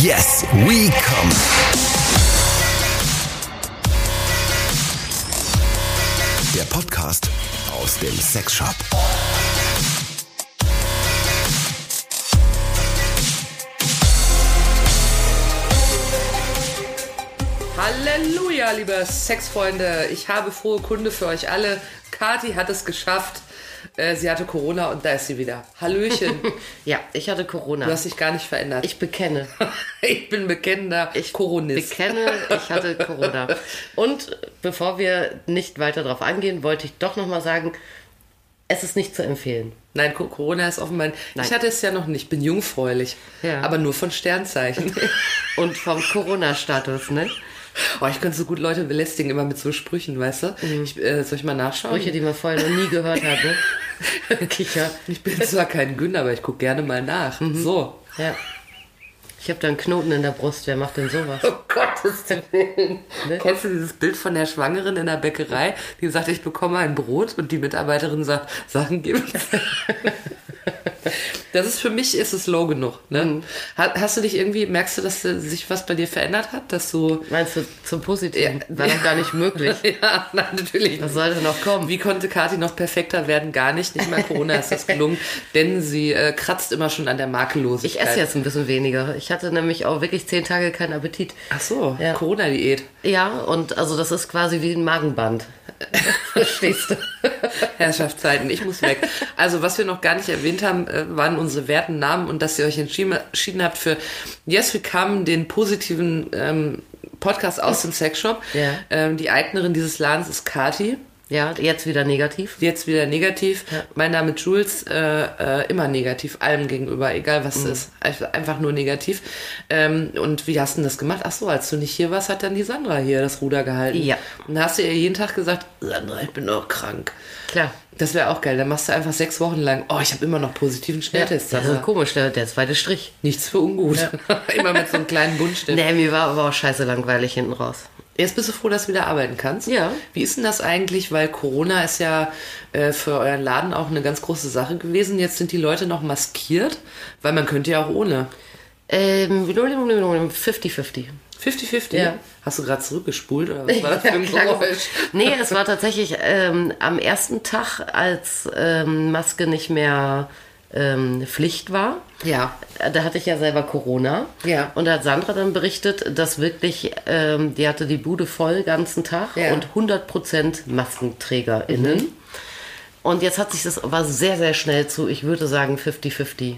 Yes, we come. Der Podcast aus dem Sexshop. Halleluja, liebe Sexfreunde. Ich habe frohe Kunde für euch alle. Kati hat es geschafft. Äh, Sie hatte Corona und da ist sie wieder. Hallöchen. Ja, ich hatte Corona. Du hast dich gar nicht verändert. ich bekenne. ich bin bekennender Ich Coronist. bekenne, ich hatte Corona. Und bevor wir nicht weiter darauf eingehen, wollte ich doch nochmal sagen, es ist nicht zu empfehlen. Nein, Co- Corona ist offenbar. Nein. Ich hatte es ja noch nicht. Bin jungfräulich. Ja. Aber nur von Sternzeichen. Und vom Corona-Status, ne? Oh, ich könnte so gut Leute belästigen, immer mit so Sprüchen, weißt du? Ich, äh, soll ich mal nachschauen? Sprüche, die man vorher noch nie gehört hat, ne? Kicher. Ich bin zwar kein Günner, aber ich gucke gerne mal nach. So. Ja. Ich habe da einen Knoten in der Brust. Wer macht denn sowas? Oh Gottes Willen. Kennst du dieses Bild von der Schwangeren in der Bäckerei, die sagt, ich bekomme ein Brot und die Mitarbeiterin sagt, Sachen gibt's. Das ist für mich ist es low genug. Ne? Ha- Hast du dich irgendwie, merkst du, dass äh, sich was bei dir verändert hat? Dass du. Meinst du zum Positiven? Ja. War doch gar nicht möglich. Ja, nein, natürlich. Was sollte noch kommen? Wie konnte Kathi noch perfekter werden? Gar nicht. Nicht mal Corona ist das gelungen, denn sie äh, kratzt immer schon an der Ich Makellosigkeit. esse jetzt ein bisschen weniger. Ich hatte nämlich auch wirklich zehn Tage keinen Appetit. Ach so, Ja. Corona-Diät. Ja, und also das ist quasi wie ein Magenband. Verstehst du? Herrschaftszeiten, ich muss weg. Also, was wir noch gar nicht erwähnt haben, äh, waren unsere werten Namen und dass ihr euch entschieden, entschieden habt für Yes We Come, den positiven ähm, Podcast aus dem Sexshop. Ja. Ähm, die Eignerin dieses Ladens ist Kati. Ja, jetzt wieder negativ. Jetzt wieder negativ. Ja. Mein Name ist Jules, äh, äh, immer negativ, allem gegenüber, egal was es ist. Einfach- nur negativ. Ähm, und wie hast du denn das gemacht? Ach so, als du nicht hier warst, hat dann die Sandra hier das Ruder gehalten. Ja. Und da hast du ihr jeden Tag gesagt, Sandra, ich bin noch krank. Klar. Das wäre auch geil. Dann machst du einfach sechs Wochen lang, oh, ich habe immer noch positiven Ja, Schnelltest. das Sandra. ist komisch, der, der zweite Strich. Nichts für ungut. immer mit so einem kleinen Buntstift. Nee, mir war aber auch scheiße langweilig hinten raus. Jetzt bist du froh, dass du wieder arbeiten kannst. Ja. Wie ist denn das eigentlich? Weil Corona ist ja äh, für euren Laden auch eine ganz große Sache gewesen. Jetzt sind die Leute noch maskiert, weil man könnte ja auch ohne. Ähm, 50-50. 50-50? Ja. Hast du gerade zurückgespult oder was war das für ein Geräusch? Nee, es war tatsächlich ähm, am ersten Tag, als ähm, Maske nicht mehr ähm, Pflicht war. Ja. Da hatte ich ja selber Corona. Ja. Und da hat Sandra dann berichtet, dass wirklich, ähm, die hatte die Bude voll den ganzen Tag Ja. und 100% MaskenträgerInnen. Mhm. Und jetzt hat sich das aber sehr, sehr schnell zu, ich würde sagen, 50-50.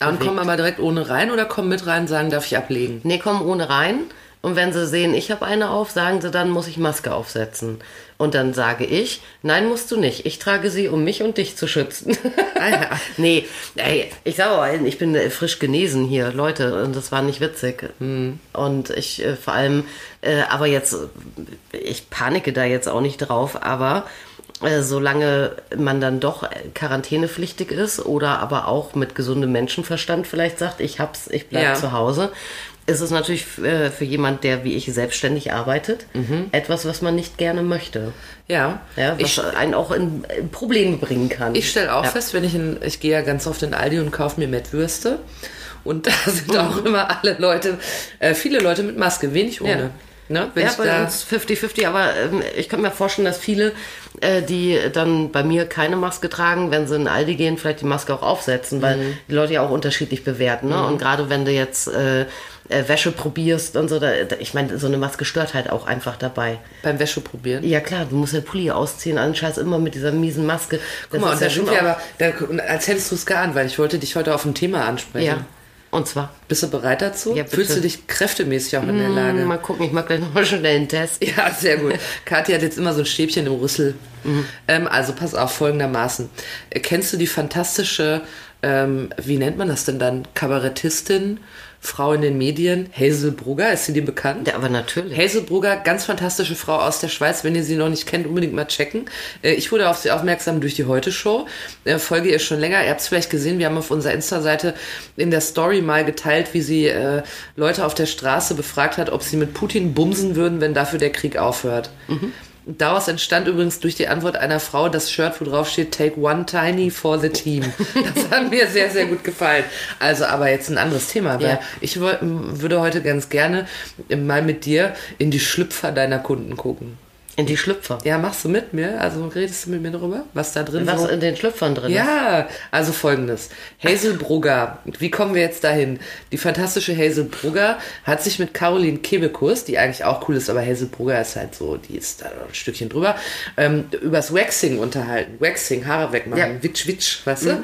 Und bewegt. kommen aber direkt ohne rein oder kommen mit rein und sagen, darf ich ablegen? Nee, kommen ohne rein. Und wenn sie sehen, ich habe eine auf, sagen sie, dann muss ich Maske aufsetzen. Und dann sage ich, nein, musst du nicht. Ich trage sie, um mich und dich zu schützen. Ah, ja. nee, ey, ich sage auch, ich bin äh, frisch genesen hier, Leute, und das war nicht witzig. Mhm. Und ich äh, vor allem, äh, aber jetzt, äh, ich panike da jetzt auch nicht drauf, aber äh, solange man dann doch quarantänepflichtig ist oder aber auch mit gesundem Menschenverstand vielleicht sagt, ich hab's, ich bleib Ja. zu Hause, ist es natürlich äh, für jemand, der wie ich selbstständig arbeitet, etwas, was man nicht gerne möchte. Ja. Ja, was Mhm. ich, einen auch in, in Probleme bringen kann. Ich stelle auch Ja. fest, wenn ich in, ich gehe ja ganz oft in Aldi und kaufe mir Mettwürste. Und da sind auch immer alle Leute, äh, viele Leute mit Maske, wenig ohne. Ja. Ne? Wenn ja, bei uns 50-50, aber ähm, ich kann mir vorstellen, dass viele, äh, die dann bei mir keine Maske tragen, wenn sie in Aldi gehen, vielleicht die Maske auch aufsetzen, weil Mhm. die Leute ja auch unterschiedlich bewerten. Ne? Und gerade wenn du jetzt äh, äh, Wäsche probierst und so, da, ich meine, so eine Maske stört halt auch einfach dabei. beim Wäsche probieren. Ja klar, du musst den Pulli ausziehen, Scheiß immer mit dieser miesen Maske. Guck mal, und da sind wir aber, da, als hättest du es geahnt, weil ich wollte dich heute auf ein Thema ansprechen. Ja, und zwar. Bist du bereit dazu? Ja, bitte. Fühlst du dich kräftemäßig auch in der Lage? Mal gucken, ich mag gleich nochmal schnell einen Test. Ja, sehr gut. Kathi hat jetzt immer so ein Stäbchen im Rüssel. Ähm, also pass auf, folgendermaßen. Kennst du die fantastische, ähm, wie nennt man das denn dann? Kabarettistin, Frau in den Medien, Hazel Brugger, ist sie dir bekannt? Ja, aber natürlich. Hazel Brugger, ganz fantastische Frau aus der Schweiz. Wenn ihr sie noch nicht kennt, unbedingt mal checken. Äh, Ich wurde auf sie aufmerksam durch die Heute-Show. Äh, Folge ihr schon länger. Ihr habt es vielleicht gesehen, wir haben auf unserer Insta-Seite in der Story mal geteilt, wie sie äh, Leute auf der Straße befragt hat, ob sie mit Putin bumsen würden, wenn dafür der Krieg aufhört. Daraus entstand übrigens durch die Antwort einer Frau das Shirt, wo drauf steht, take one tiny for the team. Das hat mir sehr, sehr gut gefallen. Also, aber jetzt ein anderes Thema, weil Ja. ich würde heute ganz gerne mal mit dir in die Schlüpfer deiner Kunden gucken. In die Schlüpfer. Ja, machst du mit mir? Also redest du mit mir darüber, was da drin Was so in den Schlüpfern drin ist. ja, also folgendes. Hazel Brugger, wie kommen wir jetzt dahin? Die fantastische Hazel Brugger hat sich mit Caroline Kebekus, die eigentlich auch cool ist, aber Hazel Brugger ist halt so, die ist da ein Stückchen drüber, ähm, übers Waxing unterhalten. Waxing, Haare wegmachen, Ja. witsch, witsch, weißt du?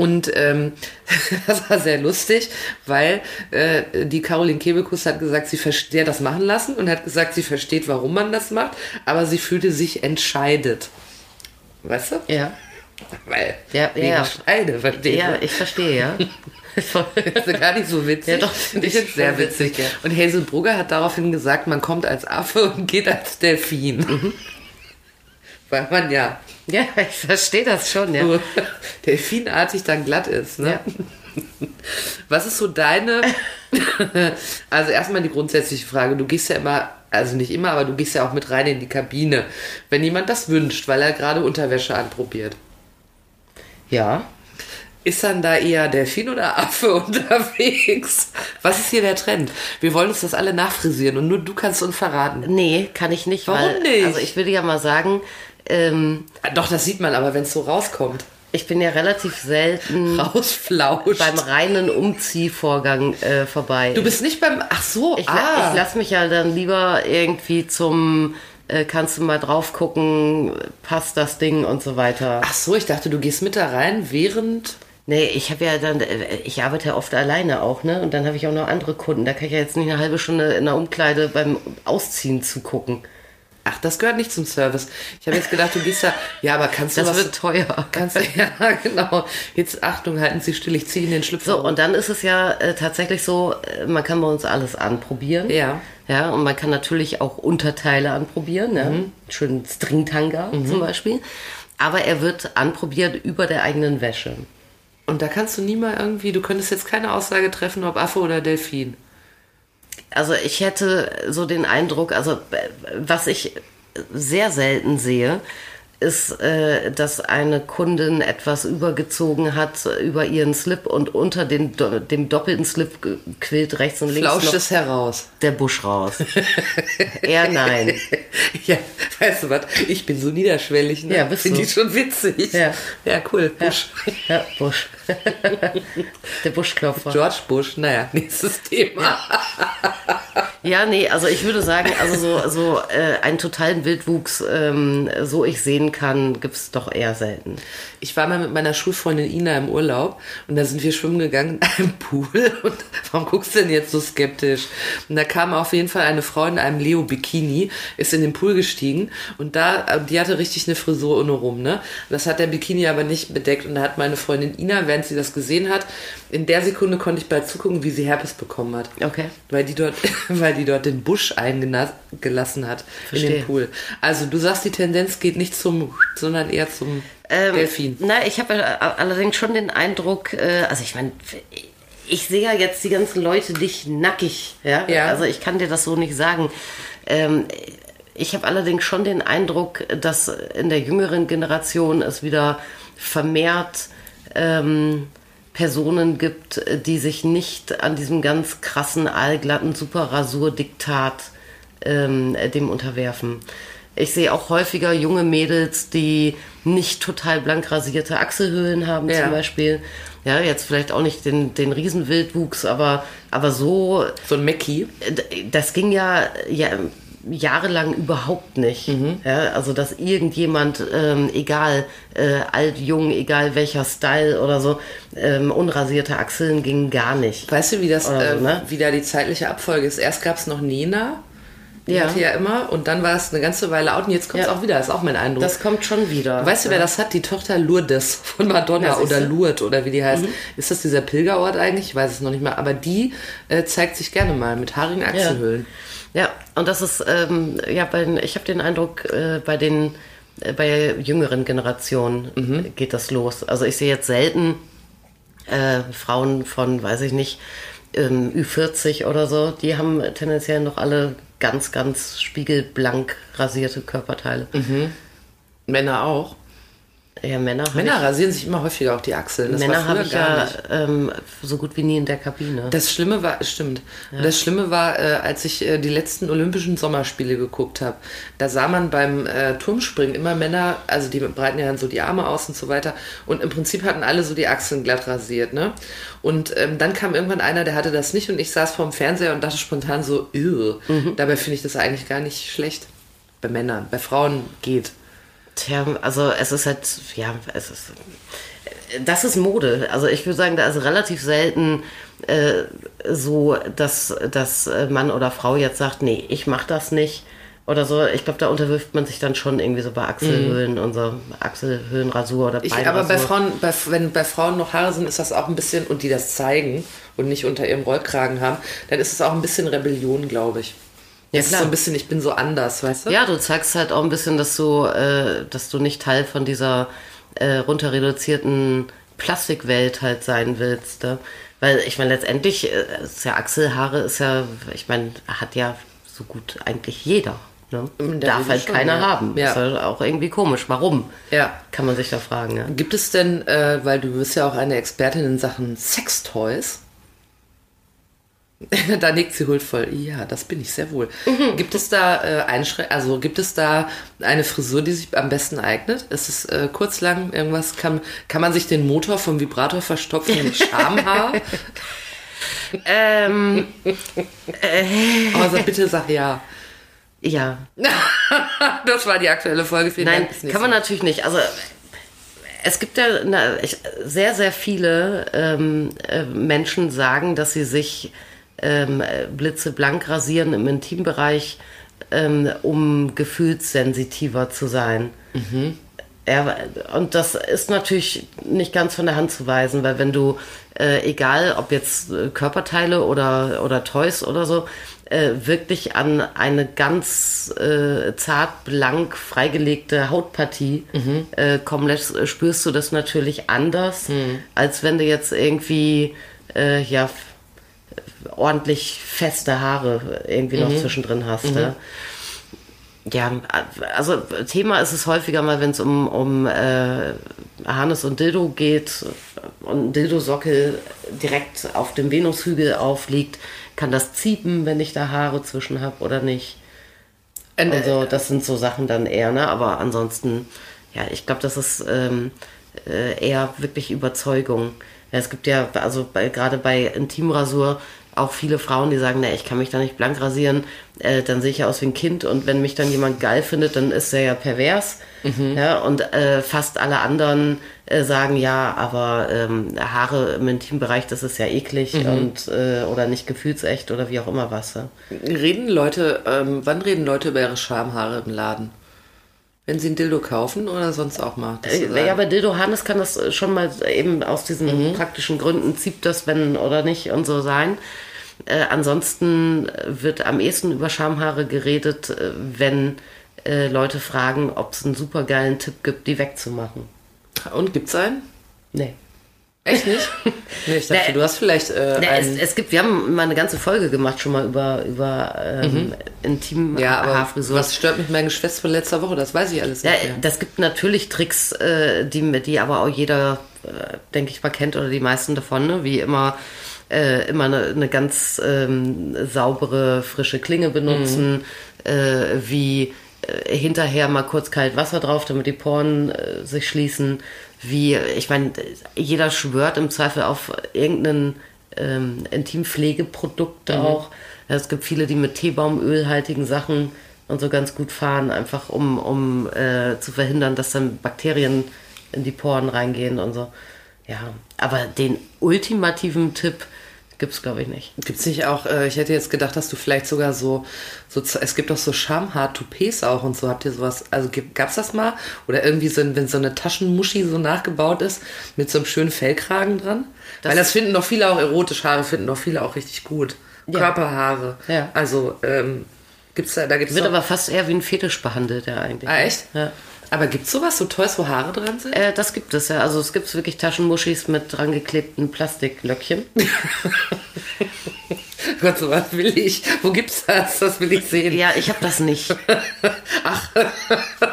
Und ähm, das war sehr lustig, weil äh, die Caroline Kebekus hat gesagt, sie versteht das machen lassen und hat gesagt, sie versteht, warum man das macht, aber sie fühlte sich entscheidet. Weißt du? Ja. Weil, Ja, ja. Scheide, verstehst Ja, ich verstehe, ja. Das ist gar nicht so witzig. Ja, doch, finde ich es sehr witzig. witzig, ja. Und Hazel Brugger hat daraufhin gesagt, man kommt als Affe und geht als Delfin. Mhm. Weil man ja ja, ich verstehe das schon, ja. so delfinartig dann glatt ist. Ne? Ja. Was ist so deine... also erstmal die grundsätzliche Frage. Du gehst ja immer, also nicht immer, aber du gehst ja auch mit rein in die Kabine, wenn jemand das wünscht, weil er gerade Unterwäsche anprobiert. Ja. Ist dann da eher Delfin oder Affe unterwegs? Was ist hier der Trend? Wir wollen uns das alle nachfrisieren und nur du kannst uns verraten. Nee, kann ich nicht. Warum weil, nicht? Also ich will ja mal sagen, ähm, Ah, Doch, das sieht man aber, wenn es so rauskommt. ich bin ja relativ selten Rausflauscht. beim reinen Umziehvorgang äh, vorbei. du bist nicht beim. Ach so, ich, ah. ich lasse mich ja dann lieber irgendwie zum, äh, kannst du mal drauf gucken, passt das Ding und so weiter. Ach so, ich dachte, du gehst mit da rein, während. Nee, ich habe ja dann, äh, ich arbeite ja oft alleine auch, ne? Und dann habe ich auch noch andere Kunden. Da kann ich ja jetzt nicht eine halbe Stunde in der Umkleide beim Ausziehen zugucken. Ach, das gehört nicht zum Service. Ich habe jetzt gedacht, du gehst da. Ja, aber kannst du Das was. wird teuer. Kannst du, ja, genau. Jetzt Achtung, halten Sie still, ich ziehe in den Schlüpfer. So, und dann ist es ja äh, tatsächlich so, äh, man kann bei uns alles anprobieren. Ja. Ja, und man kann natürlich auch Unterteile anprobieren, ja. Schön Stringtanga zum Beispiel. Aber er wird anprobiert über der eigenen Wäsche. Und da kannst du nie mal irgendwie, du könntest jetzt keine Aussage treffen, ob Affe oder Delfin. Also ich hätte so den Eindruck, also äh, was ich sehr selten sehe, ist, äh, dass eine Kundin etwas übergezogen hat über ihren Slip und unter den, dem doppelten Slip quillt rechts und links Flauscht es heraus. der Busch raus. Eher nein. Ja, weißt du was? Ich bin so niederschwellig, ne? Ja, bist Finde ich schon witzig. Ja. Ja, cool. Bush. Ja, Busch. der Buschklopfer. George Bush. Naja, nächstes Thema. Ja, nee, also ich würde sagen, also so, so äh, einen totalen Wildwuchs, ähm, so ich sehen kann, gibt's doch eher selten. Ich war mal mit meiner Schulfreundin Ina im Urlaub und da sind wir schwimmen gegangen in einem Pool. Und warum guckst du denn jetzt so skeptisch? Und da kam auf jeden Fall eine Frau in einem Leo-Bikini, ist in den Pool gestiegen und da, äh, die hatte richtig eine Frisur ohne rum, ne? Das hat der Bikini aber nicht bedeckt und da hat meine Freundin Ina, während sie das gesehen hat, in der Sekunde konnte ich bald zugucken, wie sie Herpes bekommen hat. Okay. Weil die dort, weil die dort den Busch eingelassen hat in Verstehe. den Pool. Also du sagst, die Tendenz geht nicht zum, sondern eher zum Delfin. Na, ich habe ja allerdings schon den Eindruck, äh, also ich meine, ich sehe ja jetzt die ganzen Leute nicht nackig, ja. Ja. Also ich kann dir das so nicht sagen. Ähm, ich habe allerdings schon den Eindruck, dass in der jüngeren Generation es wieder vermehrt ähm, Personen gibt, die sich nicht an diesem ganz krassen, allglatten Superrasur-Diktat ähm, dem unterwerfen. Ich sehe auch häufiger junge Mädels, die nicht total blank rasierte Achselhöhlen haben Ja. zum Beispiel. Ja, jetzt vielleicht auch nicht den, den Riesenwildwuchs, aber, aber so, So ein Mackie. äh, das ging ja, ja jahrelang überhaupt nicht. Mhm. Ja, also dass irgendjemand, ähm, egal äh, alt, jung, egal welcher Style oder so, ähm, unrasierte Achseln gingen gar nicht. Weißt du, wie das, Oder äh, ne? wie da die zeitliche Abfolge ist? Erst gab es noch Nena, Ja. hatte ja immer, und dann war es eine ganze Weile out und jetzt kommt es Ja. auch wieder, ist auch mein Eindruck. Das kommt schon wieder. weißt du, wer das hat? Die Tochter Lourdes von Madonna oder Lourdes oder wie die heißt. Mhm. Ist das dieser Pilgerort eigentlich? Ich weiß es noch nicht mal. Aber die äh, zeigt sich gerne mal mit haarigen Achselhöhlen. Ja, und das ist, ähm, ja, bei, ich habe den Eindruck, äh, bei den äh, bei der jüngeren Generation Mhm. geht das los. Also ich sehe jetzt selten äh, Frauen von, weiß ich nicht, ähm, Ü40 oder so, die haben tendenziell noch alle ganz, ganz spiegelblank rasierte Körperteile. Männer auch. Ja, Männer Männer rasieren sich immer häufiger auch die Achseln. ich, Das Männer habe ich gar ja ähm, so gut wie nie in der Kabine. Das Schlimme war, stimmt. Und Das Schlimme war, äh, als ich äh, die letzten Olympischen Sommerspiele geguckt habe, da sah man beim äh, Turmspringen immer Männer, also die breiten ja dann so die Arme aus und so weiter. Und im Prinzip hatten alle so die Achseln glatt rasiert, ne? Und ähm, dann kam irgendwann einer, der hatte das nicht und ich saß vorm Fernseher und dachte spontan so, Ew. Dabei finde ich das eigentlich gar nicht schlecht. Bei Männern. Bei Frauen geht. Tja, also es ist halt, ja, es ist, das ist Mode. Also ich würde sagen, da ist relativ selten äh, so, dass, dass äh, Mann oder Frau jetzt sagt, nee, ich mach das nicht. Oder so, ich glaube, da unterwirft man sich dann schon irgendwie so bei Achselhöhlen und so Achselhöhlenrasur oder Ich, Beinrasur. aber bei Frauen, bei, wenn bei Frauen noch Haare sind, ist das auch ein bisschen, und die das zeigen und nicht unter ihrem Rollkragen haben, dann ist es auch ein bisschen Rebellion, glaube ich. Ja, klar. so ein bisschen, ich bin so anders, weißt du? Ja, du zeigst halt auch ein bisschen, dass du, äh, dass du nicht Teil von dieser äh, runter reduzierten Plastikwelt halt sein willst. Ne? Weil ich meine, letztendlich äh, ist ja Achselhaare ist ja, ich meine, hat ja so gut eigentlich jeder. Ne? Darf halt schon, keiner ja. haben. Ja. Ist halt auch irgendwie komisch. Warum? Ja. Kann man sich da fragen. Ja? Gibt es denn, äh, weil du bist ja auch eine Expertin in Sachen Sextoys, da nickt sie huldvoll. Ja, das bin ich sehr wohl. Gibt es da äh, Einschrän also gibt es da eine Frisur, die sich am besten eignet? Ist es äh, kurz, lang, irgendwas? Kann, kann man sich den Motor vom Vibrator verstopfen mit Schamhaar? Ähm, Aber sag, bitte sag ja. ja. Das war die aktuelle Folge. Vielen Nein, Dank. Kann man natürlich nicht. Also es gibt ja na, ich, sehr, sehr viele ähm, äh, Menschen sagen, dass sie sich ähm, äh, blitzeblank rasieren im Intimbereich, ähm, um gefühlssensitiver zu sein. Ja, und das ist natürlich nicht ganz von der Hand zu weisen, weil wenn du, äh, egal ob jetzt äh, Körperteile oder, oder Toys oder so, äh, wirklich an eine ganz äh, zart blank freigelegte Hautpartie äh, kommen lässt, äh, spürst du das natürlich anders, als wenn du jetzt irgendwie ja ordentlich feste Haare irgendwie noch zwischendrin hast. Ja. Ja, also Thema ist es häufiger mal, wenn es um, um äh, Harnes und Dildo geht und ein Dildosockel direkt auf dem Venushügel aufliegt, kann das ziepen, wenn ich da Haare zwischen habe oder nicht. Ein- Also das sind so Sachen dann eher, ne? Aber ansonsten, ja, ich glaube, das ist ähm, äh, eher wirklich Überzeugung. Ja, es gibt ja, also gerade bei Intimrasur auch viele Frauen, die sagen, ne, ich kann mich da nicht blank rasieren, äh, dann sehe ich ja aus wie ein Kind und wenn mich dann jemand geil findet, dann ist er ja pervers. Ja, und äh, fast alle anderen äh, sagen ja, aber ähm, Haare im Intimbereich, das ist ja eklig und äh, oder nicht gefühlsecht oder wie auch immer was. Ja? Reden Leute, ähm, wann reden Leute über ihre Schamhaare im Laden? Wenn sie ein Dildo kaufen oder sonst auch mal? Äh? Ja, bei Dildo Hannes kann das äh, schon mal eben aus diesen praktischen Gründen, zieht das, wenn oder nicht und so sein. Äh, ansonsten wird am ehesten über Schamhaare geredet, äh, wenn äh, Leute fragen, ob es einen supergeilen Tipp gibt, die wegzumachen. Und gibt's einen? Nee. Echt nicht? nee, ich dachte, Nee. du hast vielleicht äh, Nee, es, einen. es gibt, wir haben mal eine ganze Folge gemacht schon mal über, über ähm, intim ja, aber Haarfrisur. was stört mich mein Geschwätz von letzter Woche? Das weiß ich alles Ja, nicht mehr. das gibt natürlich Tricks, äh, die, die aber auch jeder, äh, denke ich mal, kennt oder die meisten davon, ne? wie immer. Äh, immer eine, eine ganz ähm, saubere, frische Klinge benutzen, äh, wie äh, hinterher mal kurz kalt Wasser drauf, damit die Poren äh, sich schließen, wie, ich meine, jeder schwört im Zweifel auf irgendein ähm, Intimpflegeprodukt auch. Ja, es gibt viele, die mit Teebaumölhaltigen Sachen und so ganz gut fahren, einfach um, um äh, zu verhindern, dass dann Bakterien in die Poren reingehen und so. Ja, aber den ultimativen Tipp gibt's glaube ich, nicht. Gibt's nicht auch, äh, ich hätte jetzt gedacht, dass du vielleicht sogar so, so es gibt doch so Schamhaar-Toupets auch und so. Habt ihr sowas, also gibt, gab's das mal? Oder irgendwie so, wenn so eine Taschenmuschi so nachgebaut ist, mit so einem schönen Fellkragen dran? Weil das finden doch viele auch erotisch, Haare finden doch viele auch richtig gut. Ja. Körperhaare. Ja. Also, ähm, gibt's da, da gibt's Wird aber fast eher wie ein Fetisch behandelt, ja eigentlich. Ah, echt? Ja. Aber gibt's sowas, so Toys, wo Haare dran sind? Äh, das gibt es ja. Also es gibt wirklich Taschenmuschis mit dran geklebten Plastiklöckchen. Gott, so was will ich. Wo gibt's das? Das will ich sehen. Ja, ich habe das nicht. Ach,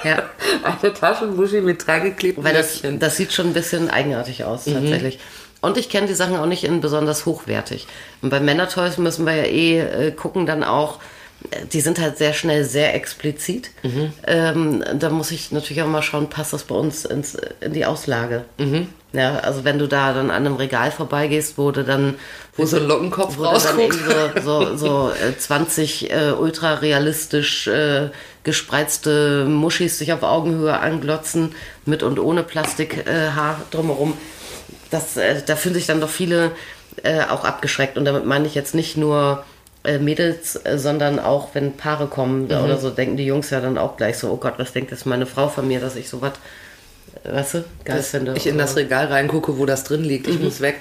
Ja. eine Taschenmuschi mit dran geklebten Weil das, Löckchen. das sieht schon ein bisschen eigenartig aus, tatsächlich. Und ich kenne die Sachen auch nicht in besonders hochwertig. Und bei Männertoys müssen wir ja eh äh, gucken, dann auch, die sind halt sehr schnell sehr explizit. Ähm, da muss ich natürlich auch mal schauen, passt das bei uns ins, in die Auslage. Ja, also wenn du da dann an einem Regal vorbeigehst, wo du dann Wo so ein Lockenkopf rausguckt. so, so, so äh, 20 äh, ultra realistisch äh, gespreizte Muschis sich auf Augenhöhe anglotzen, mit und ohne Plastikhaar äh, drumherum. Das, äh, da fühlen sich dann doch viele äh, auch abgeschreckt. Und damit meine ich jetzt nicht nur äh, Mädels, äh, sondern auch, wenn Paare kommen oder so, denken die Jungs ja dann auch gleich so, oh Gott, was denkt jetzt meine Frau von mir, dass ich sowas, äh, weißt du, geil dass finde. ich in das Regal reingucke, wo das drin liegt. Ich muss weg.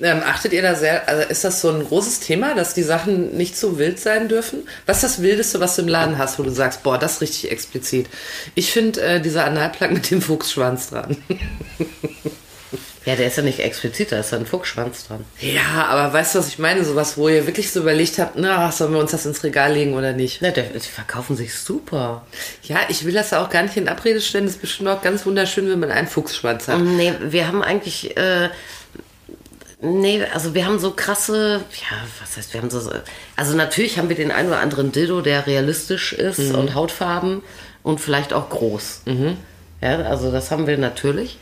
Ähm, achtet ihr da sehr, also ist das so ein großes Thema, dass die Sachen nicht so wild sein dürfen? Was ist das Wildeste, was du im Laden hast, wo du sagst, boah, das ist richtig explizit? Ich finde äh, dieser Analplug mit dem Fuchsschwanz dran. Ja, der ist ja nicht explizit, da ist ja ein Fuchsschwanz dran. ja, aber weißt du, was ich meine? Sowas, wo ihr wirklich so überlegt habt, na, sollen wir uns das ins Regal legen oder nicht? Der, die verkaufen sich super. Ja, ich will das ja auch gar nicht in Abrede stellen. Das ist bestimmt auch ganz wunderschön, wenn man einen Fuchsschwanz hat. Nee, wir haben eigentlich, äh, nee, also wir haben so krasse, ja, was heißt, wir haben so, also natürlich haben wir den einen oder anderen Dildo, der realistisch ist und Hautfarben und vielleicht auch groß. Ja, also das haben wir natürlich.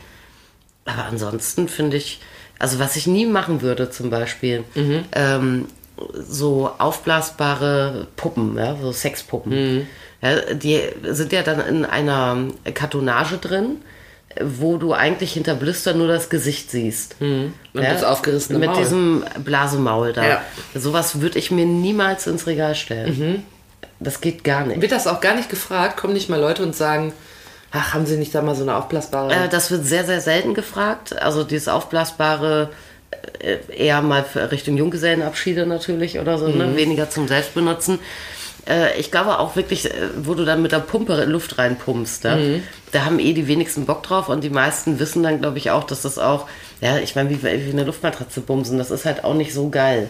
Aber ansonsten finde ich, also was ich nie machen würde zum Beispiel, ähm, so aufblasbare Puppen, ja, so Sexpuppen. Ja, die sind ja dann in einer Kartonage drin, wo du eigentlich hinter Blister nur das Gesicht siehst. Und das aufgerissene Mit Maul. diesem Blasemaul da. Ja. Sowas würde ich mir niemals ins Regal stellen. Das geht gar nicht. Wird das auch gar nicht gefragt? Kommen nicht mal Leute und sagen, ach, haben Sie nicht da mal so eine aufblasbare... Äh, das wird sehr, sehr selten gefragt. Also dieses aufblasbare äh, eher mal für Richtung Junggesellenabschiede natürlich oder so, ne? weniger zum Selbstbenutzen. Äh, ich glaube auch wirklich, äh, wo du dann mit der Pumpe Luft reinpumpst, ja? da haben eh die wenigsten Bock drauf und die meisten wissen dann, glaube ich, auch, dass das auch, ja, ich meine, wie, wie eine Luftmatratze bumsen, das ist halt auch nicht so geil.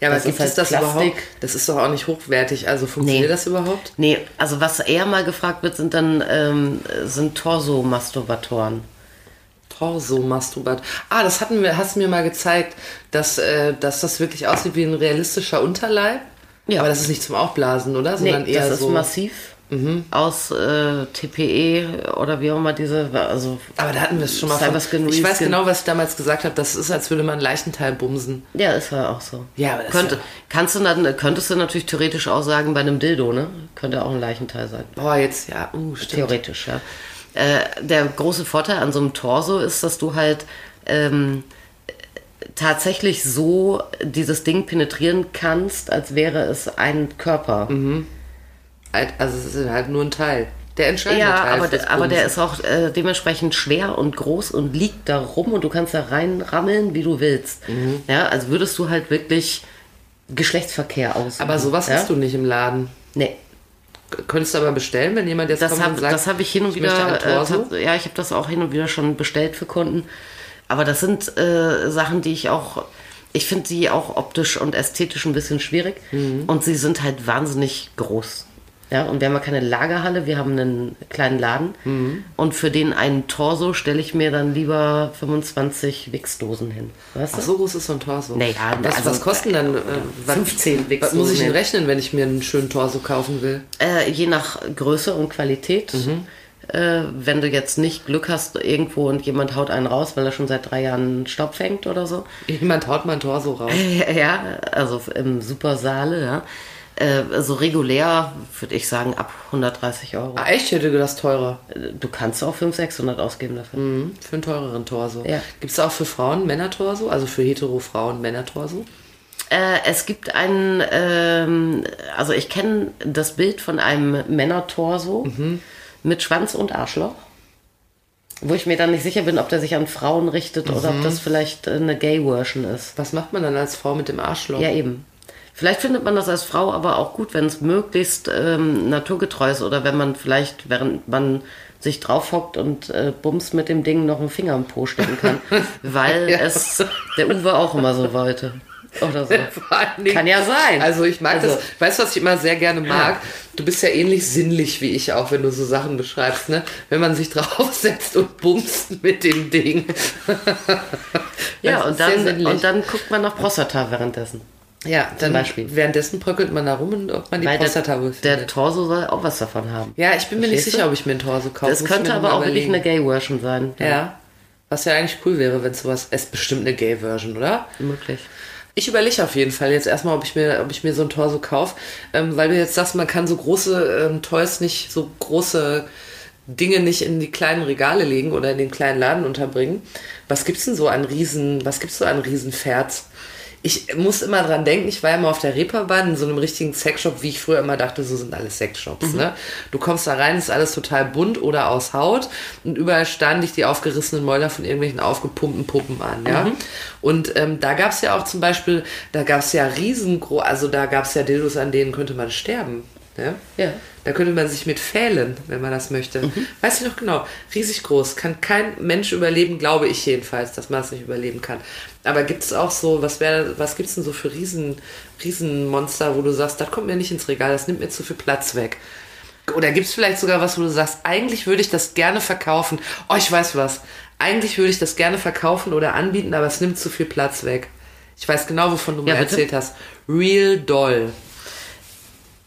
Ja, aber das gibt ist es halt das Plastik. überhaupt? Das ist doch auch nicht hochwertig. Also funktioniert Nee. das überhaupt? Nee, also was eher mal gefragt wird, sind dann ähm, sind Torso-Masturbatoren. Torso-Masturbat. Ah, das hatten wir, hast du mir mal gezeigt, dass, äh, dass das wirklich aussieht wie ein realistischer Unterleib. Ja. Aber das ist nicht zum Aufblasen, oder? Nee, Sondern eher das ist so. massiv. Aus äh, TPE oder wie auch immer diese, also Aber da hatten wir es schon mal von. Ich weiß genau, was ich damals gesagt habe. Das ist, als würde man einen Leichenteil bumsen. Ja, ist ja auch so. Ja, aber das Könnte, ist kannst du dann, könntest du natürlich theoretisch auch sagen, bei einem Dildo, ne? Könnte auch ein Leichenteil sein. Boah, jetzt, ja, uh, stimmt. Theoretisch, ja. Äh, der große Vorteil an so einem Torso ist, dass du halt ähm, tatsächlich so dieses Ding penetrieren kannst, als wäre es ein Körper. Halt, Also es ist halt nur ein Teil. Der entscheidende Ja, Teil. aber, der- aber der ist auch äh, dementsprechend schwer und groß und liegt da rum und du kannst da reinrammeln, wie du willst. Mhm. Ja, also würdest du halt wirklich Geschlechtsverkehr aus. Aber sowas ja? hast du nicht im Laden. Nee. Könntest du aber bestellen, wenn jemand jetzt Das kommt habe und sagt, das hab ich hin und ich wieder, äh, ja, ich habe das auch hin und wieder schon bestellt für Kunden. Aber das sind äh, Sachen, die ich auch, ich finde sie auch optisch und ästhetisch ein bisschen schwierig. Mhm. Und sie sind halt wahnsinnig groß. Ja, und wir haben ja keine Lagerhalle, wir haben einen kleinen Laden. Mhm. Und für den einen Torso stelle ich mir dann lieber 25 Wichsdosen hin. Weißt Ach, so groß ist so ein Torso. Naja, was, also, was kosten dann? Äh, was, 15 Was muss ich denn Wichsdosen. rechnen, wenn ich mir einen schönen Torso kaufen will? Äh, je nach Größe und Qualität. Mhm. Äh, wenn du jetzt nicht Glück hast irgendwo und jemand haut einen raus, weil er schon seit drei Jahren Staub fängt oder so. Jemand haut mein Torso raus. ja, also im Supersaale, ja. Äh, so regulär würde ich sagen ab 130 Euro. Ah, echt? Ich hätte gedacht, teurer. Du kannst auch 500, 600 ausgeben dafür. Mhm, für einen teureren Torso. Ja. Gibt es auch für Frauen Männertorso? Also für hetero Frauen Männertorso? Äh, es gibt einen, ähm, also ich kenne das Bild von einem Männertorso mit Schwanz und Arschloch. Wo ich mir dann nicht sicher bin, ob der sich an Frauen richtet oder ob das vielleicht äh, eine Gay-Version ist. Was macht man dann als Frau mit dem Arschloch? Ja, eben. Vielleicht findet man das als Frau aber auch gut, wenn es möglichst ähm, naturgetreu ist oder wenn man vielleicht, während man sich draufhockt und äh, bums mit dem Ding noch einen Finger im Po stecken kann. weil Ja. es der Uwe auch immer so wollte. oder so. Kann ja sein. Also ich mag Also- das. Weißt du, was ich immer sehr gerne mag? Du bist ja ähnlich sinnlich wie ich auch, wenn du so Sachen beschreibst, ne? Wenn man sich draufsetzt und bumst mit dem Ding. Ja, und dann, und dann guckt man nach Prostata währenddessen. Ja, dann Beispiel. währenddessen bröckelt man da rum und ob man die Weil Prostata der, der. Torso soll auch was davon haben. Ja, ich bin mir nicht Verstehst sicher, du? ob ich mir ein Torso kaufe. Das Muss könnte aber auch wirklich überlegen. eine Gay-Version sein. Ja. Was ja eigentlich cool wäre, wenn sowas. Es ist bestimmt eine Gay-Version, oder? Möglich. Ich überlege auf jeden Fall jetzt erstmal, ob ich mir, ob ich mir so ein Torso kaufe, ähm, weil du jetzt sagst, man kann so große ähm, Toys nicht, so große Dinge nicht in die kleinen Regale legen oder in den kleinen Laden unterbringen. Was gibt's denn so an Riesen, was gibt's so an Riesenferts? Ich muss immer dran denken, ich war ja mal auf der Reeperbahn in so einem richtigen Sexshop, wie ich früher immer dachte, so sind alles Sexshops. Ne? Du kommst da rein, ist alles total bunt oder aus Haut und überall standen dich die aufgerissenen Mäuler von irgendwelchen aufgepumpten Puppen an. Ja? Und ähm, da gab's ja auch zum Beispiel, da gab's ja riesengroß, also da gab's ja Dildos, an denen könnte man sterben. Ja? Ja. Da könnte man sich mit fählen, wenn man das möchte. Weiß ich noch genau. Riesig groß. Kann kein Mensch überleben, glaube ich jedenfalls, dass man es nicht überleben kann. Aber gibt es auch so, was wäre, was gibt's denn so für Riesen, Riesenmonster, wo du sagst, das kommt mir nicht ins Regal, das nimmt mir zu viel Platz weg. Oder gibt es vielleicht sogar was, wo du sagst, eigentlich würde ich das gerne verkaufen. Oh, ich weiß was. Eigentlich würde ich das gerne verkaufen oder anbieten, aber es nimmt zu viel Platz weg. Ich weiß genau, wovon du Ja, mir bitte? erzählt hast. Real Doll.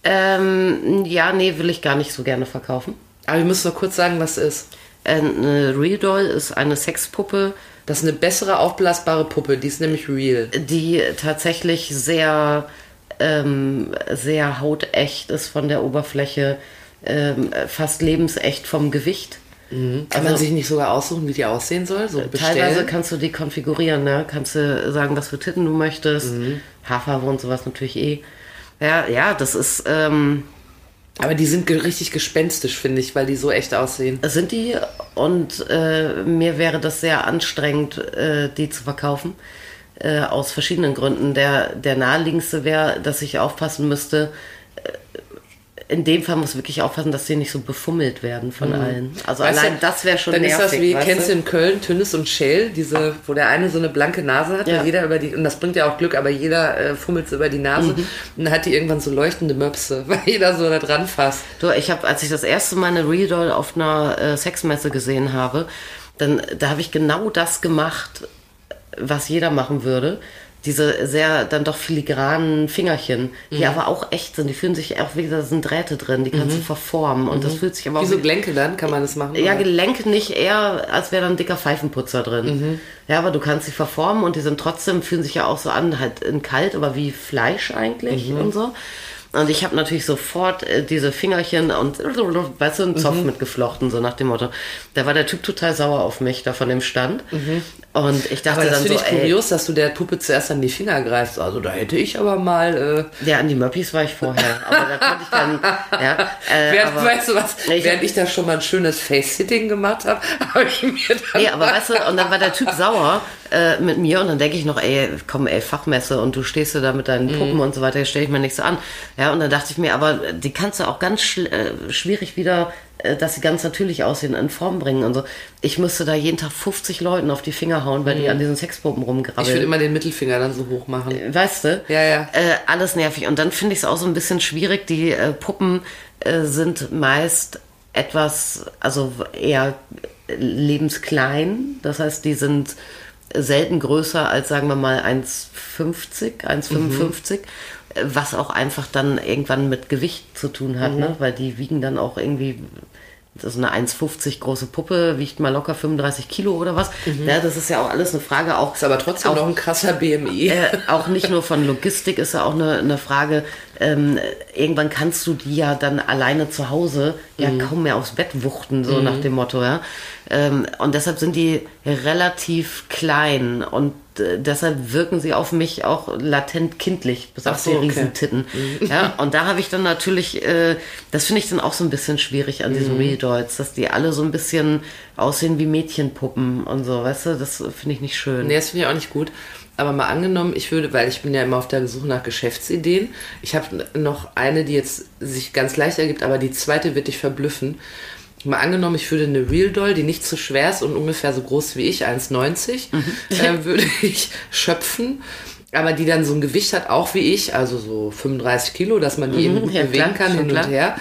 Ähm, ja, nee, will ich gar nicht so gerne verkaufen. Aber wir müssen noch kurz sagen, was ist. Äh, Eine Real Doll ist eine Sexpuppe, Das ist eine bessere aufblasbare Puppe, die ist nämlich real. die tatsächlich sehr, ähm, sehr hautecht ist von der Oberfläche, ähm, fast lebensecht vom Gewicht. Kann Also- man sich nicht sogar aussuchen, wie die aussehen soll? So? Teilweise kannst du die konfigurieren, ne? Kannst du sagen, was für Titten du möchtest. Haarfarbe und sowas natürlich eh. Ja, ja, das ist, ähm, Aber die sind richtig gespenstisch, finde ich, weil die so echt aussehen. sind die und äh, mir wäre das sehr anstrengend, äh, die zu verkaufen. Äh, aus verschiedenen Gründen. Der, der naheliegendste wäre, dass ich aufpassen müsste. In dem Fall muss ich wirklich aufpassen, dass die nicht so befummelt werden von allen. Also Mhm. Weißt allein du, das wäre schon Dann nervig. ist das wie, kennst du du? in Köln, Tünnes und Schell, diese, wo der eine so eine blanke Nase hat, Ja. und jeder über die, und das bringt ja auch Glück, aber jeder äh, fummelt so über die Nase Mhm. und dann hat die irgendwann so leuchtende Möpse, weil jeder so da dran fasst. Du, ich habe, als ich das erste Mal eine Real Doll auf einer äh, Sexmesse gesehen habe, dann da habe ich genau das gemacht, was jeder machen würde. Diese sehr dann doch filigranen Fingerchen, Mhm. die aber auch echt sind. Die fühlen sich auch wie da sind Drähte drin, die kannst du verformen und das fühlt sich aber Mhm. Wie auch so Gelenke dann, kann man das machen? ja, oder? Gelenke nicht, eher als wäre da ein dicker Pfeifenputzer drin. Mhm. Ja, aber du kannst sie verformen und die sind trotzdem, fühlen sich ja auch so an, halt in kalt, aber wie Fleisch eigentlich Mhm. und so. Und ich habe natürlich sofort äh, diese Fingerchen und weißt du, einen Zopf Mhm. mitgeflochten, so nach dem Motto. Da war der Typ total sauer auf mich, da von dem Stand. Und ich dachte Mhm. Aber das dann so, ich ey, kurios, dass du der Puppe zuerst an die Finger greifst. Also da hätte ich aber mal... Äh, ja, an die Möppis war ich vorher. Aber da konnte ich dann, ja. Äh, während, aber, weißt du was, Ich- während ich da schon mal ein schönes Face-Sitting gemacht habe, habe ich mir dann... Nee, aber weißt du, und dann war der Typ sauer äh, mit mir und dann denke ich noch, ey, komm, ey, Fachmesse und du stehst du da mit deinen Puppen und so weiter, stelle ich mir nichts an. Ja, und dann dachte ich mir, aber die kannst du auch ganz schl- äh, schwierig wieder, dass sie ganz natürlich aussehen, in Form bringen und so. Ich müsste da jeden Tag 50 Leuten auf die Finger hauen, weil die an diesen Sexpuppen Ich würde rumgrabbeln. immer den Mittelfinger dann so hoch machen. Weißt du? Ja, ja. Äh, alles nervig. Und dann finde ich es auch so ein bisschen schwierig. Die äh, Puppen äh, sind meist etwas, also eher lebensklein. Das heißt, die sind selten größer als, sagen wir mal, 1,50, 1,55. äh, Was auch einfach dann irgendwann mit Gewicht zu tun hat, ne? weil die wiegen dann auch irgendwie das ist eine 1,50 große Puppe, wiegt mal locker 35 Kilo oder was. Ja, das ist ja auch alles eine Frage auch. Ist aber trotzdem auch, noch ein krasser BMI. äh, auch nicht nur von Logistik ist ja auch eine, eine Frage. Ähm, irgendwann kannst du die ja dann alleine zu Hause ja kaum mehr aufs Bett wuchten, so nach dem Motto, ja. Ähm, und deshalb sind die relativ klein und äh, deshalb wirken sie auf mich auch latent kindlich, bis Ach auf so, die okay. Riesentitten. Ja, und da habe ich dann natürlich, äh, das finde ich dann auch so ein bisschen schwierig an diesen Real Dolls, dass die alle so ein bisschen aussehen wie Mädchenpuppen und so, weißt du, das finde ich nicht schön. Nee, das finde ich auch nicht gut. Aber mal angenommen, ich würde, weil ich bin ja immer auf der Suche nach Geschäftsideen. Ich habe noch eine, die jetzt sich ganz leicht ergibt, aber die zweite wird dich verblüffen. Mal angenommen, ich würde eine Real Doll, die nicht zu schwer ist und ungefähr so groß wie ich, 1,90, äh, würde ich schöpfen. Aber die dann so ein Gewicht hat, auch wie ich, also so 35 Kilo, dass man die eben gut ja, bewegen klar, kann hin klar. und her.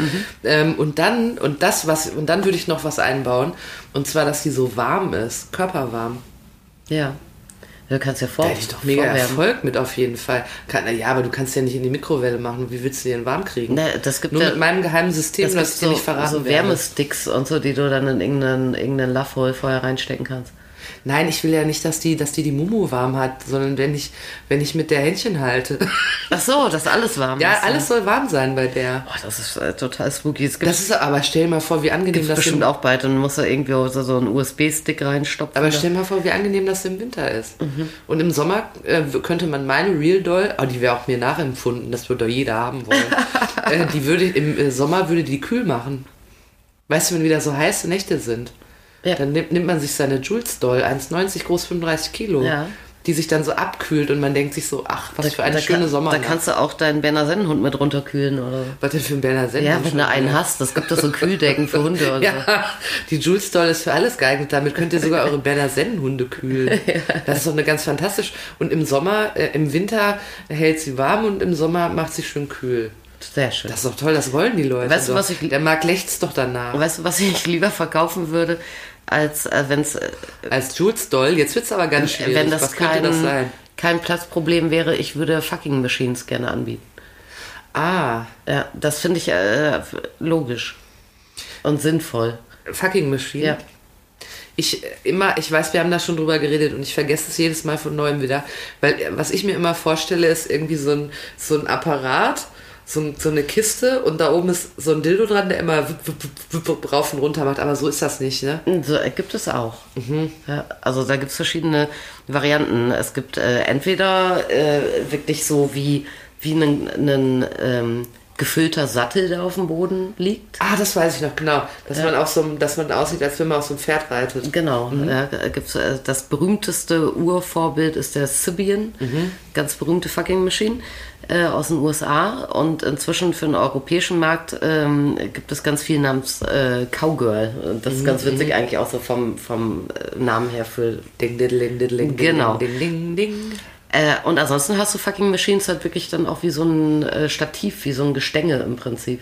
Ähm, und dann, und das, was, und dann würde ich noch was einbauen. Und zwar, dass die so warm ist, körperwarm. Ja. Du kannst ja vor. Da hätte ich doch mega vorwärmen. Erfolg mit auf jeden Fall. Kann, na ja, aber du kannst ja nicht in die Mikrowelle machen. Wie willst du denn warm kriegen? Ne, das gibt Nur ja- mit meinem geheimen System, Das das, ich dir so, nicht verraten so werde. Wärmesticks und so, die du dann in irgendeinen, irgendeinen Love vorher reinstecken kannst. Nein, ich will ja nicht, dass die, dass die die Mumu warm hat, sondern wenn ich, wenn ich mit der Händchen halte. Ach so, das alles warm ja, ist. alles soll warm sein bei der. Boah, das ist äh, total spooky. Es gibt Das ist aber stell dir mal vor, wie angenehm das bestimmt im, auch bald und musst da irgendwie so, so einen USB-Stick reinstopfen. aber Da- stell dir mal vor, wie angenehm das im Winter ist. Mhm. Und im Sommer äh, könnte man meine Real Doll, oh, die wäre auch mir nachempfunden, das würde doch jeder haben wollen. äh, die würde im äh, Sommer würde die kühl machen. Weißt du, wenn wieder so heiße Nächte sind, Ja. dann nimmt, nimmt man sich seine Jules Doll, 1,90 groß, 35 Kilo, Ja. die sich dann so abkühlt und man denkt sich so, ach, was für eine da, schöne kann- Sommernacht. Da kannst du auch deinen Berner Sennenhund mit runterkühlen oder so. Was denn für ein Berner Sennhund? Ja, wenn du einen hast, das gibt es so Kühldecken für Hunde und so. Ja, die Jules Doll ist für alles geeignet. Damit könnt ihr sogar eure Berner Sennenhunde kühlen. Das ist doch eine ganz fantastisch. Und im Sommer, äh, im Winter hält sie warm und im Sommer macht sie schön kühl. Sehr schön. Das ist doch toll, das wollen die Leute. Weißt du, doch. was ich- Der Markt lechzt doch danach. Weißt du, was ich lieber verkaufen würde, als äh, wenn es Als Jules Doll, jetzt wird's aber ganz schwierig. wenn das was könnte kein, das sein? kein Platzproblem wäre, ich würde fucking Machines gerne anbieten. Ah, Ja, das finde ich äh, logisch und sinnvoll. Fucking Machine. Ja. Ich äh, immer, ich weiß, wir haben da schon drüber geredet und ich vergesse es jedes Mal von neuem wieder, weil äh, was ich mir immer vorstelle, ist irgendwie so ein, so ein Apparat, so, so eine Kiste und da oben ist so ein Dildo dran, der immer rauf und runter macht, aber so ist das nicht, ne? So äh, gibt es auch. Ja, also da gibt es verschiedene Varianten. Es gibt äh, entweder äh, wirklich so wie, wie ein, ein ähm, gefüllter Sattel, der auf dem Boden liegt. Ah, das weiß ich noch, genau. Dass man auch so, dass man aussieht, als wenn man auf so einem Pferd reitet. Genau, ja, gibt's, äh, das berühmteste Urvorbild ist der Sibian, ganz berühmte fucking Machine äh, aus den USA und inzwischen für den europäischen Markt ähm, gibt es ganz viel namens äh, Cowgirl. Das ist ganz witzig eigentlich auch so vom, vom äh, Namen her für Ding, ding, ding, ding, ding, Genau. ding, ding, ding. Äh, und ansonsten hast du fucking Machines halt wirklich dann auch wie so ein äh, Stativ, wie so ein Gestänge im Prinzip.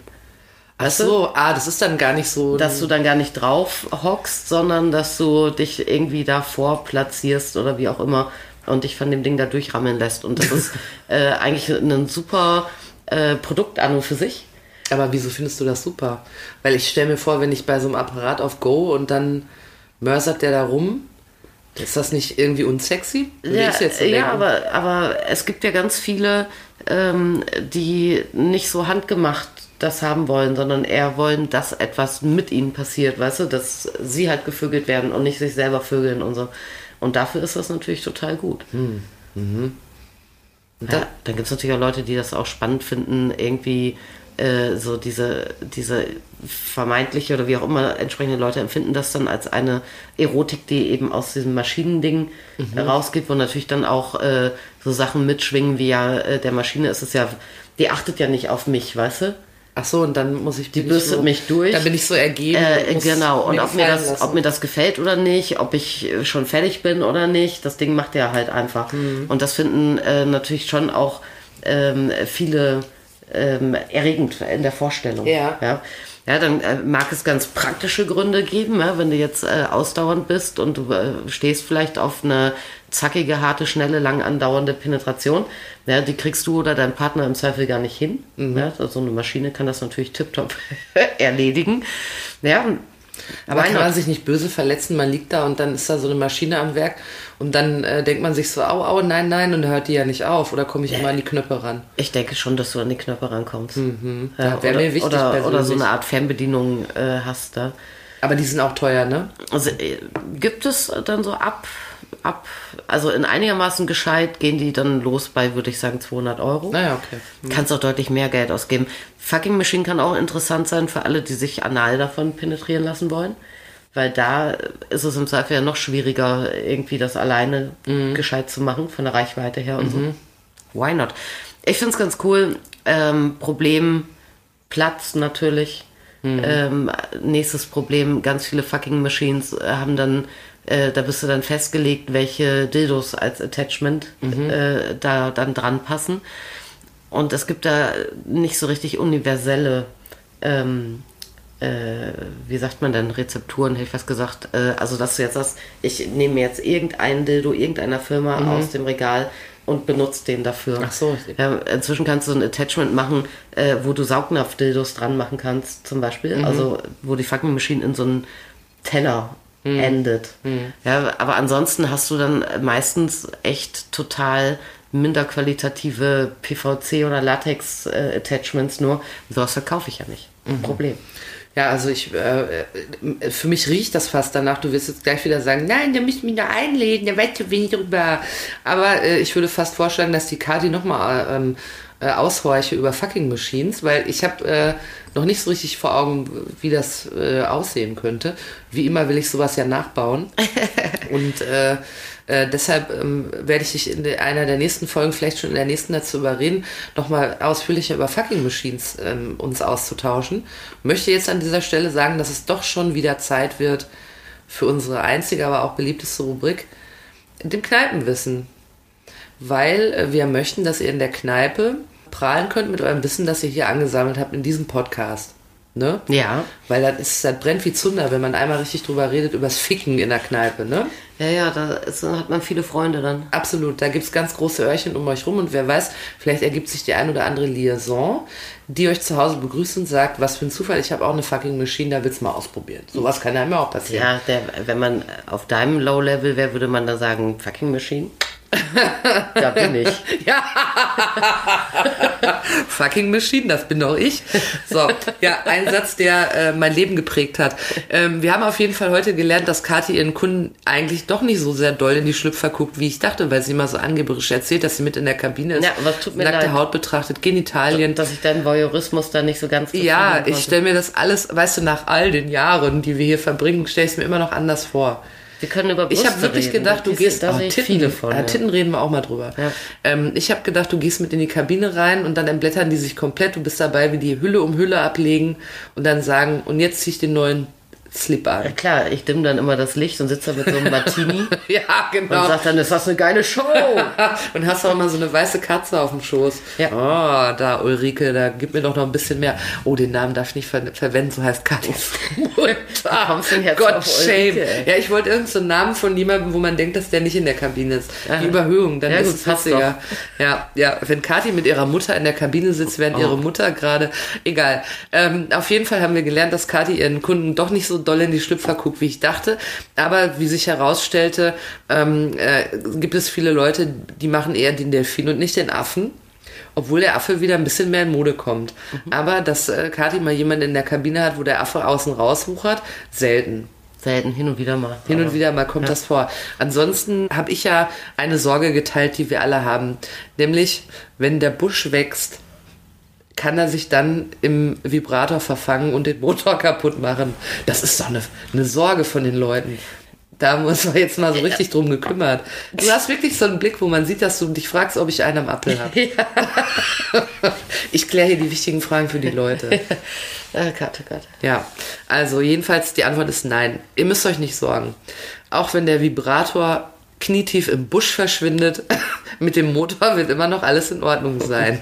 Ach so, ah, das ist dann gar nicht so. Dass du dann gar nicht drauf hockst, sondern dass du dich irgendwie davor platzierst oder wie auch immer und dich von dem Ding da durchrammeln lässt. Und das ist äh, eigentlich ein super äh, Produkt an und für sich. Aber wieso findest du das super? Weil ich stelle mir vor, wenn ich bei so einem Apparat auf Go und dann mörsert der da rum, ist das nicht irgendwie unsexy? Ja, ja aber, aber es gibt ja ganz viele, ähm, die nicht so handgemacht das haben wollen, sondern eher wollen, dass etwas mit ihnen passiert, weißt du, dass sie halt gevögelt werden und nicht sich selber vögeln und so. Und dafür ist das natürlich total gut. Hm, mhm. Ja, dann gibt es natürlich auch Leute, die das auch spannend finden, irgendwie äh, so diese, diese vermeintliche oder wie auch immer entsprechende Leute empfinden das dann als eine Erotik, die eben aus diesem Maschinending Mhm. rausgeht, wo natürlich dann auch äh, so Sachen mitschwingen, wie ja äh, der Maschine ist es ja, die achtet ja nicht auf mich, weißt du? Ach so, und dann muss ich Die bürstet so, mich durch. Dann bin ich so ergeben. Äh, genau, und ob mir, das, lassen. ob mir das gefällt oder nicht, ob ich äh, schon fertig bin oder nicht, das Ding macht er halt einfach. Mhm. Und das finden äh, natürlich schon auch ähm, viele ähm, erregend in der Vorstellung. Ja. ja. Ja, dann äh, mag es ganz praktische Gründe geben, ja, wenn du jetzt äh, ausdauernd bist und du äh, stehst vielleicht auf eine zackige, harte, schnelle, lang andauernde Penetration. Ja, die kriegst du oder dein Partner im Zweifel gar nicht hin. Mhm. Ja, so eine Maschine kann das natürlich tiptop erledigen. Ja, Aber kann man sich nicht böse verletzen? Man liegt da und dann ist da so eine Maschine am Werk und dann äh, denkt man sich so, au, au, nein, nein, und dann hört die ja nicht auf. Oder komme ich immer an die Knöpfe ran? Ich denke schon, dass du an die Knöpfe rankommst. Ja, Ja, wär oder, mir wichtig oder, oder so eine Art Fernbedienung äh, hast da. Aber die sind auch teuer, ne? Also äh, gibt es dann so ab, ab, also in einigermaßen gescheit gehen die dann los bei, würde ich sagen, 200 Euro. Naja, okay. Kannst auch deutlich mehr Geld ausgeben. Fucking Machine kann auch interessant sein für alle, die sich anal davon penetrieren lassen wollen. Weil da ist es im Zweifel ja noch schwieriger, irgendwie das alleine gescheit zu machen, von der Reichweite her und so. Why not? Ich finde es ganz cool. Ähm, Problem Platz natürlich. Ähm, nächstes Problem, ganz viele fucking Machines äh, haben dann, äh, da bist du dann festgelegt, welche Dildos als Attachment äh, da dann dran passen. Und es gibt da nicht so richtig universelle, ähm, äh, wie sagt man denn, Rezepturen, hätte ich fast gesagt. Äh, also, dass du jetzt sagst, ich nehme jetzt irgendeinen Dildo irgendeiner Firma aus dem Regal und benutze den dafür. Ach so. Ja, inzwischen kannst du so ein Attachment machen, äh, wo du Saugnapf-Dildos dran machen kannst, zum Beispiel. Mhm. Also, wo die Fucking Machine in so einen Teller Mhm. endet. Ja, aber ansonsten hast du dann meistens echt total minder qualitative PVC oder Latex-Attachments nur. Sowas verkaufe ich ja nicht. Mhm. Problem. Ja, also ich, äh, äh, für mich riecht das fast danach. Du wirst jetzt gleich wieder sagen, nein, da müssen wir noch einlegen, da weiß zu wenig drüber. Aber äh, ich würde fast vorschlagen, dass die Kati nochmal ähm, äh, aushorche über fucking Machines, weil ich habe äh, noch nicht so richtig vor Augen, wie das äh, aussehen könnte. Wie immer will ich sowas ja nachbauen. Und äh, äh, deshalb ähm, werde ich dich in der, einer der nächsten Folgen, vielleicht schon in der nächsten dazu überreden, nochmal ausführlicher über Fucking Machines ähm, uns auszutauschen. Möchte jetzt an dieser Stelle sagen, dass es doch schon wieder Zeit wird für unsere einzige, aber auch beliebteste Rubrik, dem Kneipenwissen. Weil äh, wir möchten, dass ihr in der Kneipe prahlen könnt mit eurem Wissen, das ihr hier angesammelt habt in diesem Podcast. Ne? Ja. Weil das, ist, das brennt wie Zunder, wenn man einmal richtig drüber redet, übers Ficken in der Kneipe, ne? Ja, ja, da ist, hat man viele Freunde dann. Absolut, da gibt's ganz große Öhrchen um euch rum und wer weiß, vielleicht ergibt sich die ein oder andere Liaison, die euch zu Hause begrüßt und sagt, was für ein Zufall, ich habe auch eine fucking Maschine, da willst du mal ausprobieren. Sowas kann einem ja auch passieren. Ja, der, wenn man auf deinem Low-Level wäre, würde man da sagen, fucking Machine. Da bin ich. Fucking Machine, das bin doch ich. So, ja, ein Satz, der äh, mein Leben geprägt hat. Ähm, wir haben auf jeden Fall heute gelernt, dass Kathi ihren Kunden eigentlich doch nicht so sehr doll in die Schlüpfer guckt, wie ich dachte, weil sie immer so angeberisch erzählt, dass sie mit in der Kabine ist, Ja, es tut mir nackte leid. Haut betrachtet, Genitalien. Dass ich deinen Voyeurismus da nicht so ganz Ja, ich stelle mir das alles, weißt du, nach all den Jahren, die wir hier verbringen, stelle ich es mir immer noch anders vor. Wir können über Ich Brüste habe wirklich reden. gedacht, du gehst. Da oh, sehe ich Titten, viele von. Ja, ja. Titten reden wir auch mal drüber. Ja. Ähm, ich habe gedacht, du gehst mit in die Kabine rein und dann entblättern die sich komplett. Du bist dabei, wie die Hülle um Hülle ablegen und dann sagen, und jetzt zieh ich den neuen Slip Ja, an. klar, ich dimm dann immer das Licht und sitze da mit so einem Martini Ja, und genau. sag dann, ist das eine geile Show. und hast auch immer so eine weiße Katze auf dem Schoß. Ja. Oh, da Ulrike, da gib mir doch noch ein bisschen mehr. Oh, den Namen darf ich nicht ver verwenden, so heißt Katis Mutter. kommst du denn jetzt Gott, auf shame. Ulrike? Ja, ich wollte irgendeinen so einen Namen von jemandem, wo man denkt, dass der nicht in der Kabine ist. Die. Überhöhung, dann Ja, ist es passt witziger. Ja, ja, wenn Kathi mit ihrer Mutter in der Kabine sitzt, während Oh. ihre Mutter gerade, egal. Ähm, auf jeden Fall haben wir gelernt, dass Kathi ihren Kunden doch nicht so doll in die Schlüpfer guckt, wie ich dachte. Aber wie sich herausstellte, ähm, äh, gibt es viele Leute, die machen eher den Delfin und nicht den Affen. Obwohl der Affe wieder ein bisschen mehr in Mode kommt. Mhm. Aber dass äh, Kathi mal jemanden in der Kabine hat, wo der Affe außen rauswuchert, selten. Selten, hin und wieder mal. Hin und Aber- wieder mal kommt das vor. Ansonsten habe ich ja eine Sorge geteilt, die wir alle haben. Nämlich, wenn der Busch wächst, kann er sich dann im Vibrator verfangen und den Motor kaputt machen. Das ist doch eine, eine Sorge von den Leuten. Da muss man jetzt mal so richtig drum gekümmert. Du hast wirklich so einen Blick, wo man sieht, dass du dich fragst, ob ich einen am Apfel habe. Ich kläre hier die wichtigen Fragen für die Leute. Ah, Gott, oh Gott. Ja, also jedenfalls die Antwort ist nein. Ihr müsst euch nicht sorgen. Auch wenn der Vibrator knietief im Busch verschwindet, mit dem Motor wird immer noch alles in Ordnung sein.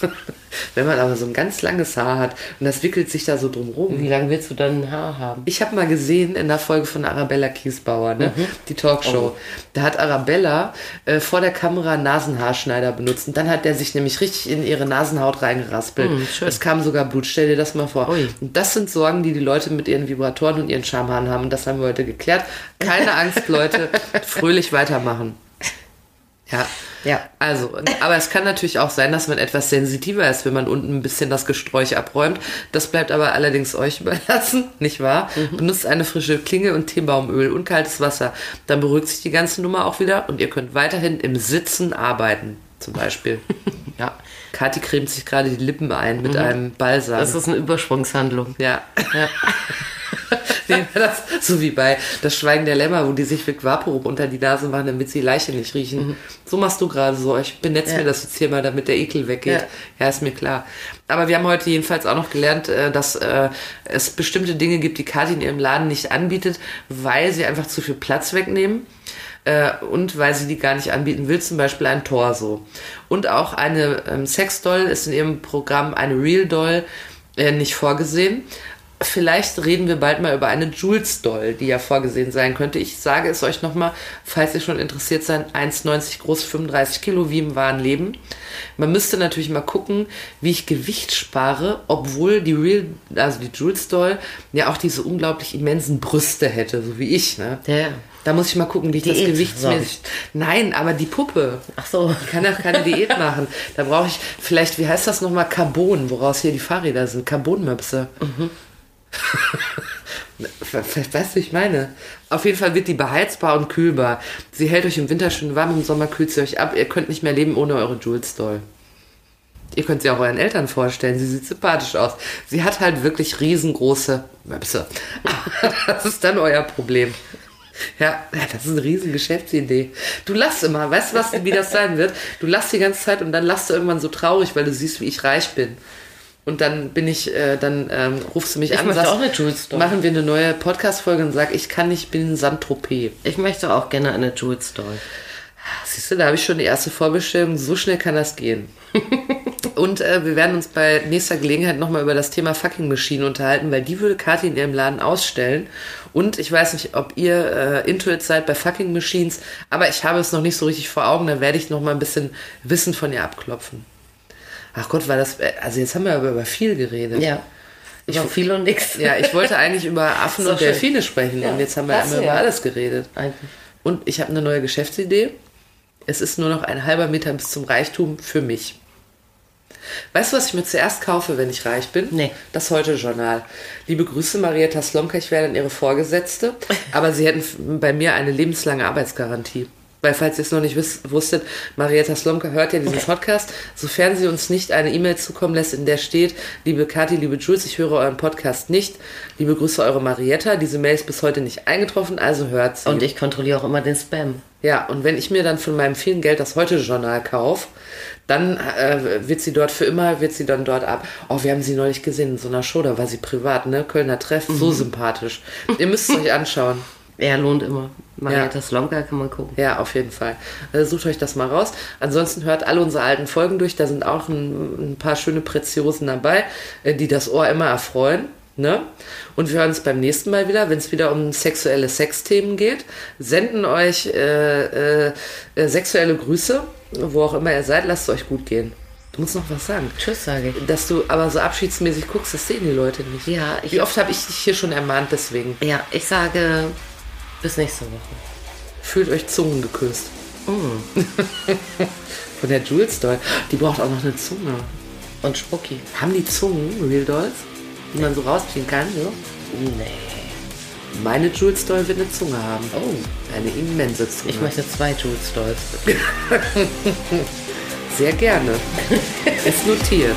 wenn man aber so ein ganz langes Haar hat und das wickelt sich da so drumrum. Wie lange willst du dann ein Haar haben? Ich habe mal gesehen in der Folge von Arabella Kiesbauer, ne? die Talkshow. Da hat Arabella äh, vor der Kamera einen Nasenhaarschneider benutzt und dann hat der sich nämlich richtig in ihre Nasenhaut reingeraspelt. schön. es kam sogar Blut, stell dir das mal vor. Ui. Und das sind Sorgen, die die Leute mit ihren Vibratoren und ihren Schamhaaren haben und das haben wir heute geklärt. Keine Angst, Leute, fröhlich weitermachen. Ja. Ja. Also, aber es kann natürlich auch sein, dass man etwas sensitiver ist, wenn man unten ein bisschen das Gesträuch abräumt. Das bleibt aber allerdings euch überlassen, nicht wahr? Benutzt eine frische Klinge und Teebaumöl und kaltes Wasser. Dann beruhigt sich die ganze Nummer auch wieder und ihr könnt weiterhin im Sitzen arbeiten, zum Beispiel. ja. Kathi cremt sich gerade die Lippen ein mit einem Balsam. Das ist eine Übersprungshandlung. ja. Ja. nee, das, so wie bei Das Schweigen der Lämmer, wo die sich mit Vaporub unter die Nase machen, damit sie Leiche nicht riechen. So machst du gerade so. Ich benetze Ja. mir das jetzt hier mal, damit der Ekel weggeht. Ja. Ja. ist mir klar. Aber wir haben heute jedenfalls auch noch gelernt, äh, dass äh, es bestimmte Dinge gibt, die Kathi in ihrem Laden nicht anbietet, weil sie einfach zu viel Platz wegnehmen. Äh, und weil sie die gar nicht anbieten will, zum Beispiel ein Torso. Und auch eine ähm, Sexdoll ist in ihrem Programm eine Real Doll äh, nicht vorgesehen. Vielleicht reden wir bald mal über eine Jules Doll, die ja vorgesehen sein könnte. Ich sage es euch nochmal, falls ihr schon interessiert seid, 1,90 groß, 35 Kilo, wie im wahren Leben. Man müsste natürlich mal gucken, wie ich Gewicht spare, obwohl die Real, also die Jules Doll, ja auch diese unglaublich immensen Brüste hätte, so wie ich, ne? Ja. Da muss ich mal gucken, wie ich das Diät, gewichtsmäßig. Nein, aber die Puppe. Ach so. Ich kann ja keine Diät machen. Da brauche ich vielleicht, wie heißt das nochmal, Carbon, woraus hier die Fahrräder sind. Carbonmöpse. Weißt du, ich meine? Auf jeden Fall wird die beheizbar und kühlbar. Sie hält euch im Winter schön warm, im Sommer kühlt sie euch ab. Ihr könnt nicht mehr leben ohne eure Jules Doll. Ihr könnt sie auch euren Eltern vorstellen. Sie sieht sympathisch aus. Sie hat halt wirklich riesengroße Möpse. Das ist dann euer Problem. Ja, das ist eine riesen Geschäftsidee. Du lachst immer, weißt du, wie das sein wird? Du lachst die ganze Zeit und dann lachst du irgendwann so traurig, weil du siehst, wie ich reich bin. Und dann bin ich, äh, dann ähm, rufst du mich Ich an und sagst, auch eine Jules Doll. machen wir eine neue Podcast-Folge und sag, ich kann nicht, bin in Saint-Tropez. Ich möchte auch gerne eine Jules Doll. Siehst du, da habe ich schon die erste Vorbestellung. So schnell kann das gehen. Und äh, wir werden uns bei nächster Gelegenheit nochmal über das Thema Fucking Machine unterhalten, weil die würde Kathi in ihrem Laden ausstellen. Und ich weiß nicht, ob ihr äh, Intuit seid bei Fucking Machines, aber ich habe es noch nicht so richtig vor Augen. Da werde ich nochmal ein bisschen Wissen von ihr abklopfen. Ach Gott, war das. Also jetzt haben wir aber über viel geredet. Ja. Ich über viel und nix. Ja, ich wollte eigentlich über Affen und. Delfine sprechen Ja, und jetzt haben wir einmal du über ja. alles geredet. Eigentlich. Und ich habe eine neue Geschäftsidee. Es ist nur noch ein halber Meter bis zum Reichtum für mich. Weißt du, was ich mir zuerst kaufe, wenn ich reich bin? Nee. Das Heute-Journal. Liebe Grüße, Marietta Slomka, ich wäre dann Ihre Vorgesetzte. Aber Sie hätten bei mir eine lebenslange Arbeitsgarantie. Weil, falls ihr es noch nicht wiss, wusstet, Marietta Slomka hört ja diesen Podcast. Sofern sie uns nicht eine E-Mail zukommen lässt, in der steht, liebe Kathi, liebe Jules, ich höre euren Podcast nicht. Liebe Grüße, eure Marietta. Diese Mail ist bis heute nicht eingetroffen, also hört sie. Und ich kontrolliere auch immer den Spam. Ja, und wenn ich mir dann von meinem vielen Geld das Heute-Journal kaufe, dann äh, wird sie dort für immer, wird sie dann dort ab. Oh, wir haben sie neulich gesehen in so einer Show, da war sie privat, ne? Kölner Treff, so sympathisch. Ihr müsst es euch anschauen. Er lohnt immer. Marietta Slomka kann man gucken. Ja, auf jeden Fall. Äh, sucht euch das mal raus. Ansonsten hört alle unsere alten Folgen durch. Da sind auch ein, ein paar schöne Preziosen dabei, äh, die das Ohr immer erfreuen. Ne? Und wir hören uns beim nächsten Mal wieder, wenn es wieder um sexuelle Sexthemen geht. Senden euch äh, äh, äh, sexuelle Grüße, wo auch immer ihr seid. Lasst es euch gut gehen. Du musst noch was sagen. Tschüss, sage ich. Dass du aber so abschiedsmäßig guckst, das sehen die Leute nicht. Ja, ich- Wie oft habe ich dich hier schon ermahnt, deswegen. Ja, ich sage bis nächste Woche. Fühlt euch Zungen geküsst. Von der Jules Doll. Die braucht auch noch eine Zunge. Und Spucki. Haben die Zungen, Real Dolls, die man so rausziehen kann? So? Nee. Meine Jules Doll wird eine Zunge haben. Oh. Eine immense Zunge. Ich möchte zwei Jules Dolls. Sehr gerne. Ist notiert.